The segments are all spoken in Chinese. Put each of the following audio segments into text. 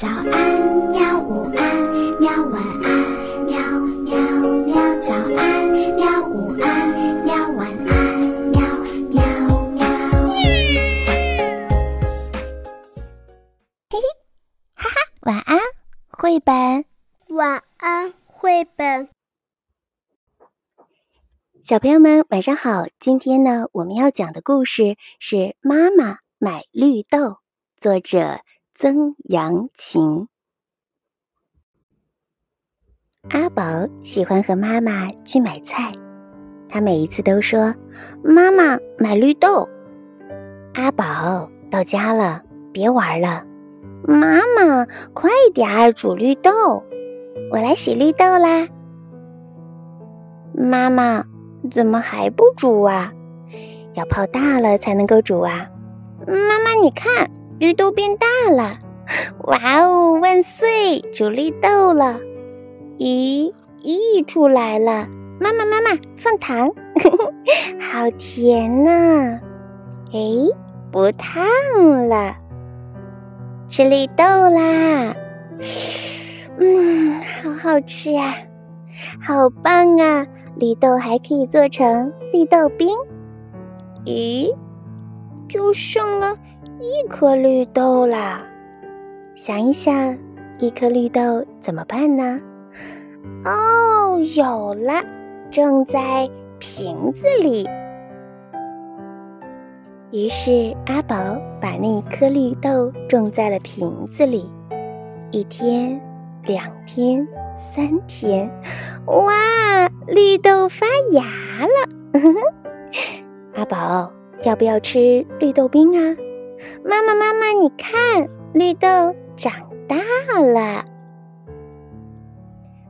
早安，喵！午安，喵！晚安，喵喵喵！早安，喵！午安，喵！晚安，喵喵喵！嘿嘿，哈哈，晚安，绘本。晚安，绘本。小朋友们，晚上好！今天呢，我们要讲的故事是《妈妈买绿豆》，作者。曾阳晴，阿宝喜欢和妈妈去买菜，他每一次都说：“妈妈买绿豆。”阿宝到家了，别玩了，妈妈快点儿煮绿豆，我来洗绿豆啦。妈妈怎么还不煮啊？要泡大了才能够煮啊。妈妈你看。绿豆变大了，哇哦！万岁，煮绿豆了。咦，溢出来了。妈妈，妈妈，放糖，好甜呐！哎，不烫了，吃绿豆啦。嗯，好好吃呀，好棒啊！绿豆还可以做成绿豆冰。咦，就剩了。一颗绿豆啦，想一想，一颗绿豆怎么办呢？哦，有了，种在瓶子里。于是阿宝把那颗绿豆种在了瓶子里。一天，两天，三天，哇，绿豆发芽了！阿宝，要不要吃绿豆冰啊？妈妈，妈妈，你看，绿豆长大了。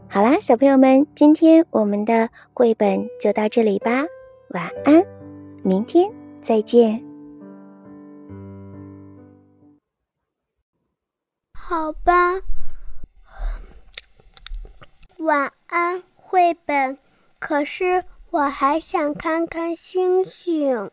好啦，小朋友们，今天我们的绘本就到这里吧。晚安，明天再见。好吧，晚安，绘本。可是我还想看看星星。